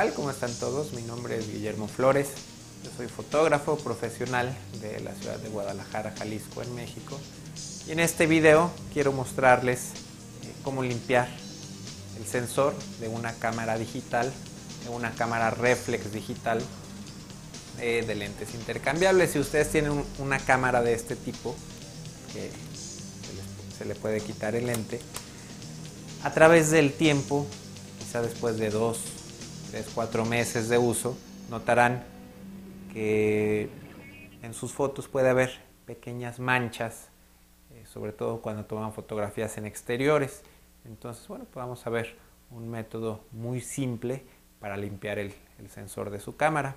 tal? ¿Cómo están todos? Mi nombre es Guillermo Flores. Yo soy fotógrafo profesional de la ciudad de Guadalajara, Jalisco, en México. Y en este video quiero mostrarles eh, cómo limpiar el sensor de una cámara digital, de una cámara reflex digital eh, de lentes intercambiables. Si ustedes tienen una cámara de este tipo, que se le puede quitar el lente, a través del tiempo, quizá después de dos, tres, cuatro meses de uso, notarán que en sus fotos puede haber pequeñas manchas, eh, sobre todo cuando toman fotografías en exteriores. Entonces, bueno, pues vamos ver un método muy simple para limpiar el, sensor de su cámara.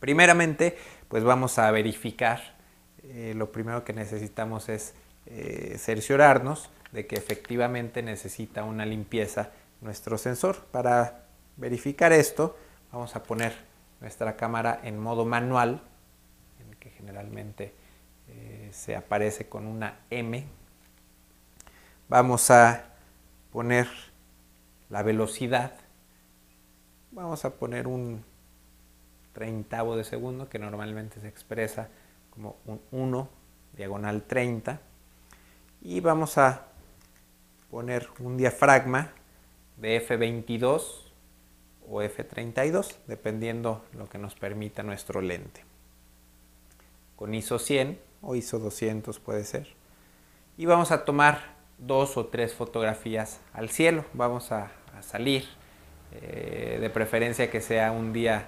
Primeramente, pues vamos a verificar, eh, lo primero que necesitamos es eh, cerciorarnos de que efectivamente necesita una limpieza nuestro sensor. Para verificar esto, vamos a poner nuestra cámara en modo manual, en el que generalmente eh, se aparece con una M. Vamos a poner la velocidad. Vamos a poner un treintavo de segundo, que normalmente se expresa como un 1, diagonal 30. Y vamos a poner un diafragma de F22 o F32, dependiendo lo que nos permita nuestro lente. Con ISO 100 o ISO 200 puede ser. Y vamos a tomar dos o tres fotografías al cielo. Vamos a, salir, eh, de preferencia que sea un día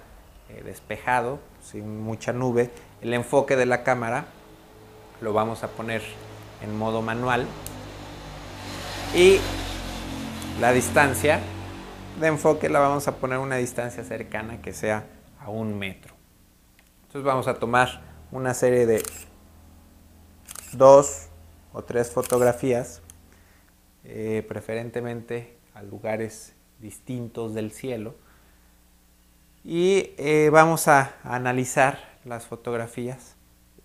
eh, despejado, sin mucha nube. El enfoque de la cámara lo vamos a poner en modo manual y la distancia de enfoque la vamos a poner a una distancia cercana que sea a un metro. Entonces vamos a tomar una serie de dos o tres fotografías, eh, preferentemente a lugares distintos del cielo. Y eh, vamos a analizar las fotografías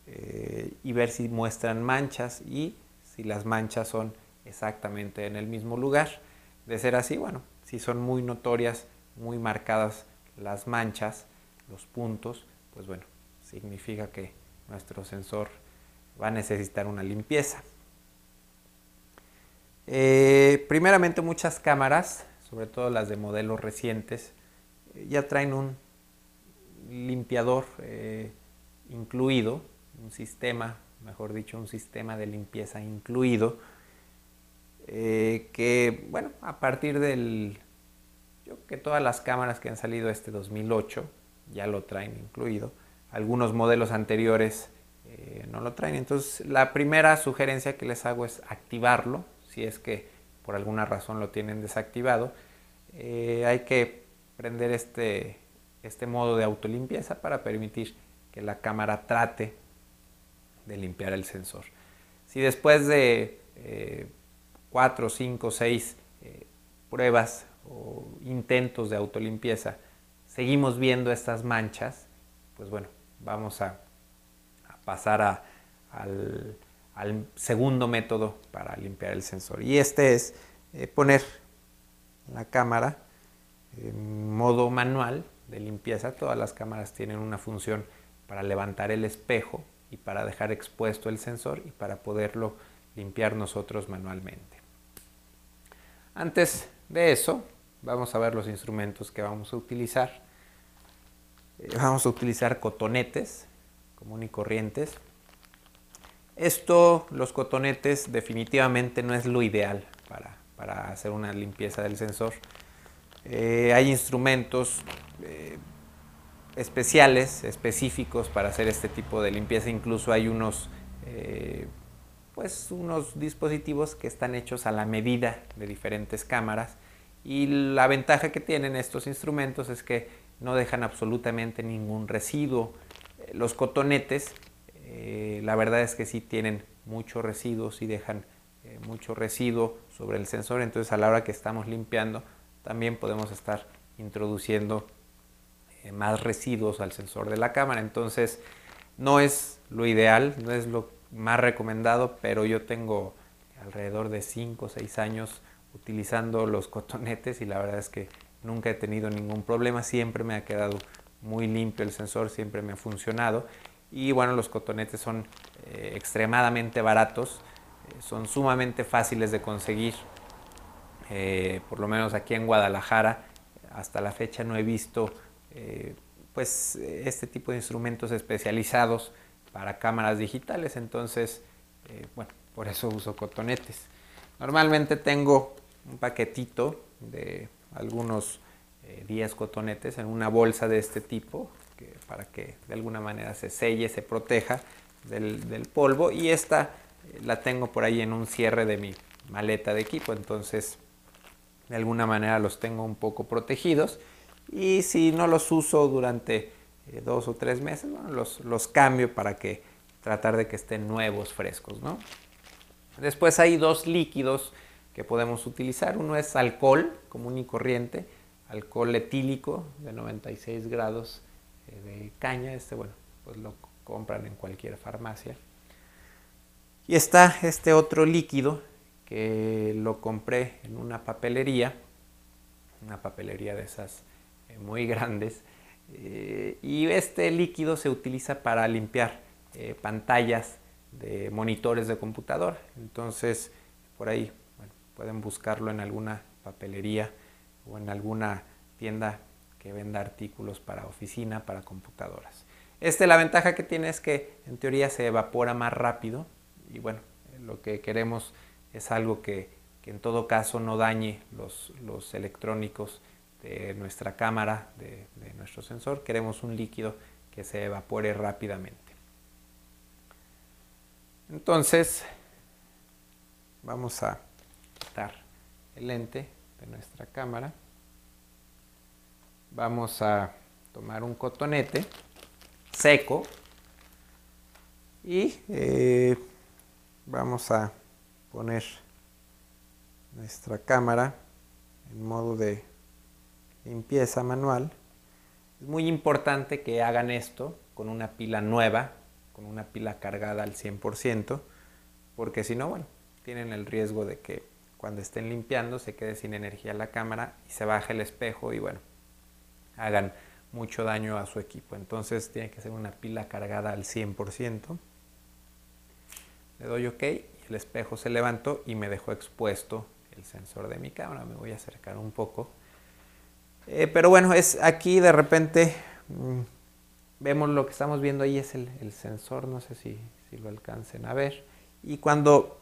eh, y ver si muestran manchas y si las manchas son exactamente en el mismo lugar. De ser así, bueno, si son muy notorias, muy marcadas las manchas, los puntos, pues bueno, significa que nuestro sensor va a necesitar una limpieza. Eh, primeramente muchas cámaras, sobre todo las de modelos recientes, ya traen un limpiador eh, incluido, un sistema, mejor dicho, un sistema de limpieza incluido, eh, que, bueno, a partir del, yo que todas las cámaras que han salido este 2008 ya lo traen incluido, algunos modelos anteriores eh, no lo traen, entonces la primera sugerencia que les hago es activarlo, si es que por alguna razón lo tienen desactivado, eh, hay que prender este, este modo de autolimpieza para permitir que la cámara trate de limpiar el sensor. Si después de cuatro, cinco, seis eh, pruebas o intentos de autolimpieza, seguimos viendo estas manchas, pues bueno, vamos a, pasar al, segundo método para limpiar el sensor. Y este es eh, poner la cámara en modo manual de limpieza. Todas las cámaras tienen una función para levantar el espejo y para dejar expuesto el sensor y para poderlo limpiar nosotros manualmente. Antes de eso, vamos a ver los instrumentos que vamos a utilizar. Eh, vamos a utilizar cotonetes común y corrientes. Esto, los cotonetes, definitivamente no es lo ideal para, hacer una limpieza del sensor. Eh, hay instrumentos eh, especiales, específicos para hacer este tipo de limpieza. Incluso hay unos pues unos dispositivos que están hechos a la medida de diferentes cámaras. Y la ventaja que tienen estos instrumentos es que no dejan absolutamente ningún residuo. Eh, los cotonetes, eh, la verdad es que sí tienen mucho residuo, sí dejan eh, mucho residuo sobre el sensor, entonces a la hora que estamos limpiando también podemos estar introduciendo más residuos al sensor de la cámara, entonces no es lo ideal, no es lo más recomendado, pero yo tengo alrededor de 5 o 6 años utilizando los cotonetes y la verdad es que nunca he tenido ningún problema, siempre me ha quedado muy limpio el sensor, siempre me ha funcionado. Y bueno, los cotonetes son eh, extremadamente baratos, eh, son sumamente fáciles de conseguir. Eh, por lo menos aquí en Guadalajara, hasta la fecha no he visto pues este tipo de instrumentos especializados para cámaras digitales, entonces, bueno, por eso uso cotonetes. Normalmente tengo un paquetito de algunos 10 cotonetes en una bolsa de este tipo, para que de alguna manera se selle, se proteja del, polvo y esta eh, la tengo por ahí en un cierre de mi maleta de equipo, entonces de alguna manera los tengo un poco protegidos y si no los uso durante eh, dos o tres meses, los, los, cambio para que tratar de que estén nuevos, frescos. ¿no? Después hay dos líquidos que podemos utilizar, uno es alcohol común y corriente, alcohol etílico de 96 grados eh, de caña, este bueno, pues lo compran en cualquier farmacia. Y está este otro líquido que lo compré en una papelería, una papelería de esas eh, muy grandes, eh, y este líquido se utiliza para limpiar pantallas de monitores de computadora. Entonces, por ahí pueden buscarlo en alguna papelería o en alguna tienda que venda artículos para oficina, para computadoras. Este, la ventaja que tiene es que en teoría se evapora más rápido y bueno, lo que queremos es algo que, en todo caso no dañe los, los electrónicos de nuestra cámara, de, nuestro sensor. Queremos un líquido que se evapore rápidamente. Entonces, vamos a quitar el lente de nuestra cámara vamos a tomar un cotonete seco y eh, vamos a poner nuestra cámara en modo de limpieza manual. Es muy importante que hagan esto con una pila nueva, con una pila cargada al 100%, porque si no, bueno, tienen el riesgo de que cuando estén limpiando se quede sin energía la cámara y se baje el espejo y bueno, hagan mucho daño a su equipo. Entonces tiene que ser una pila cargada al 100%. Le doy OK y el espejo se levantó y me dejó expuesto el sensor de mi cámara. Me voy a acercar un poco. Eh, pero bueno, es aquí de repente mm, vemos lo que estamos viendo ahí es el, sensor, no sé si, lo alcancen a ver. Y cuando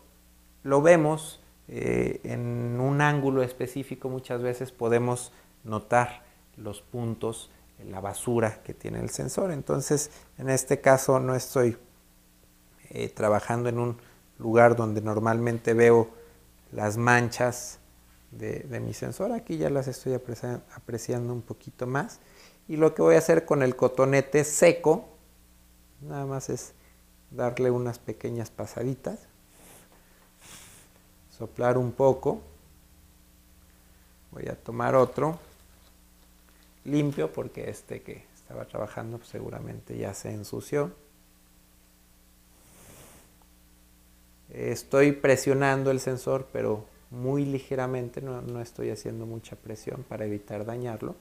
lo vemos eh, en un ángulo específico muchas veces podemos notar los puntos, la basura que tiene el sensor. Entonces, en este caso no estoy eh, trabajando en un lugar donde normalmente veo las manchas de, mi sensor. Aquí ya las estoy apreciando un poquito más. Y lo que voy a hacer con el cotonete seco, nada más es darle unas pequeñas pasaditas, soplar un poco. Voy a tomar otro limpio porque este que estaba trabajando pues, seguramente ya se ensució. Estoy presionando el sensor pero muy ligeramente, no, no estoy haciendo mucha presión para evitar dañarlo.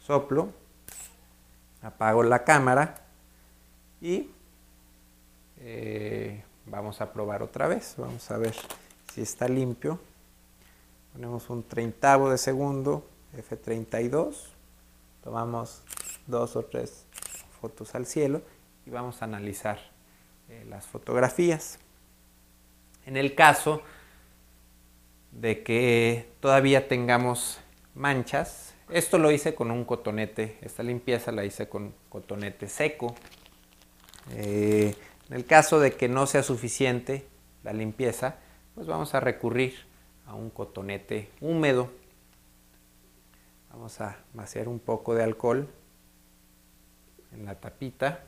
Soplo, apago la cámara y eh, vamos a probar otra vez. Vamos a ver si está limpio. Ponemos un treintavo de segundo, F32. Tomamos dos o tres fotos al cielo y vamos a analizar eh, las fotografías. En el caso de que todavía tengamos manchas, esto lo hice con un cotonete, esta limpieza la hice con cotonete seco. Eh, en el caso de que no sea suficiente la limpieza, pues vamos a recurrir a un cotonete húmedo. Vamos a vaciar un poco de alcohol en la tapita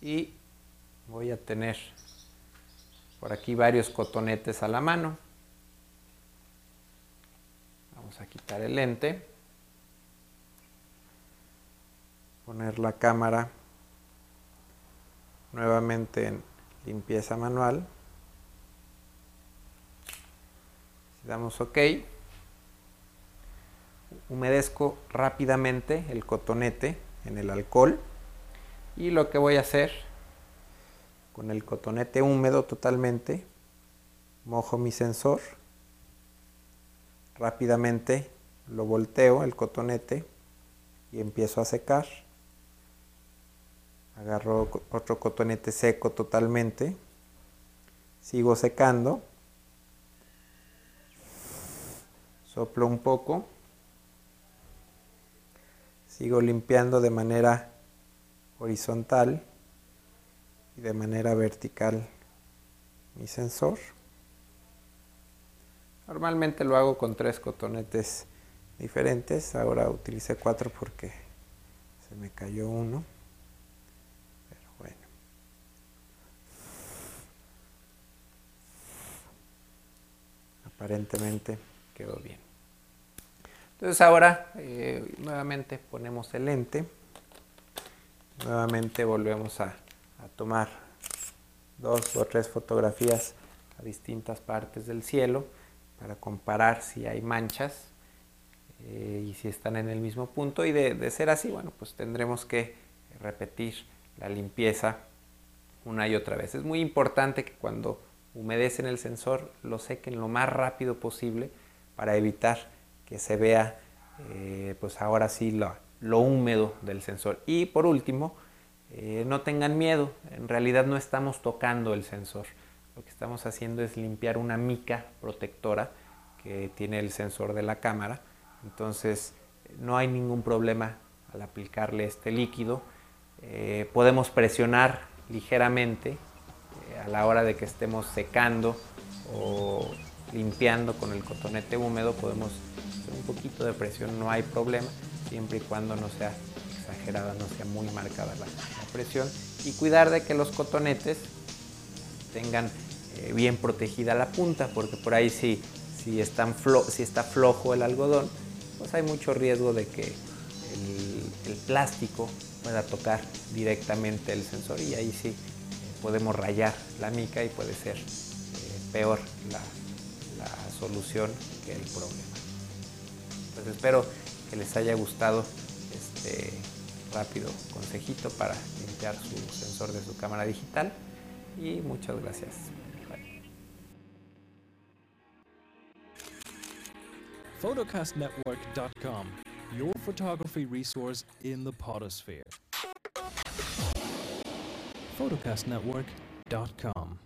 y voy a tener por aquí varios cotonetes a la mano. Vamos a quitar el lente, poner la cámara nuevamente en limpieza manual damos ok. Humedezco rápidamente el cotonete en el alcohol y lo que voy a hacer con el cotonete húmedo totalmente, mojo mi sensor, rápidamente lo volteo el cotonete y empiezo a secar. Agarro otro cotonete seco totalmente, sigo secando, soplo un poco, sigo limpiando de manera horizontal y de manera vertical mi sensor. Normalmente lo hago con tres cotonetes diferentes, ahora utilicé cuatro porque se me cayó uno. Pero bueno. Aparentemente quedó bien. Entonces ahora eh, nuevamente ponemos el lente. Nuevamente volvemos a a tomar dos o tres fotografías a distintas partes del cielo para comparar si hay manchas eh, y si están en el mismo punto y de, ser así, bueno, pues tendremos que repetir la limpieza una y otra vez. Es muy importante que cuando humedecen el sensor lo sequen lo más rápido posible para evitar que se vea eh, pues ahora sí lo, lo húmedo del sensor. Y por último, eh, no tengan miedo, en realidad no estamos tocando el sensor. Lo que estamos haciendo es limpiar una mica protectora que tiene el sensor de la cámara. Entonces no hay ningún problema al aplicarle este líquido. Eh, podemos presionar ligeramente eh, a la hora de que estemos secando o limpiando con el cotonete húmedo. Podemos hacer un poquito de presión, no hay problema, siempre y cuando no sea exagerada, no sea muy marcada la, presión y cuidar de que los cotonetes tengan eh, bien protegida la punta, porque por ahí si, si, están si está flojo el algodón, pues hay mucho riesgo de que el, plástico pueda tocar directamente el sensor y ahí sí eh, podemos rayar la mica y puede ser eh, peor la, la solución que el problema. Pues espero que les haya gustado este rápido consejito para limpiar su sensor de su cámara digital y muchas gracias. photocastnetwork.com, your photography resource in the potosphere. photocastnetwork.com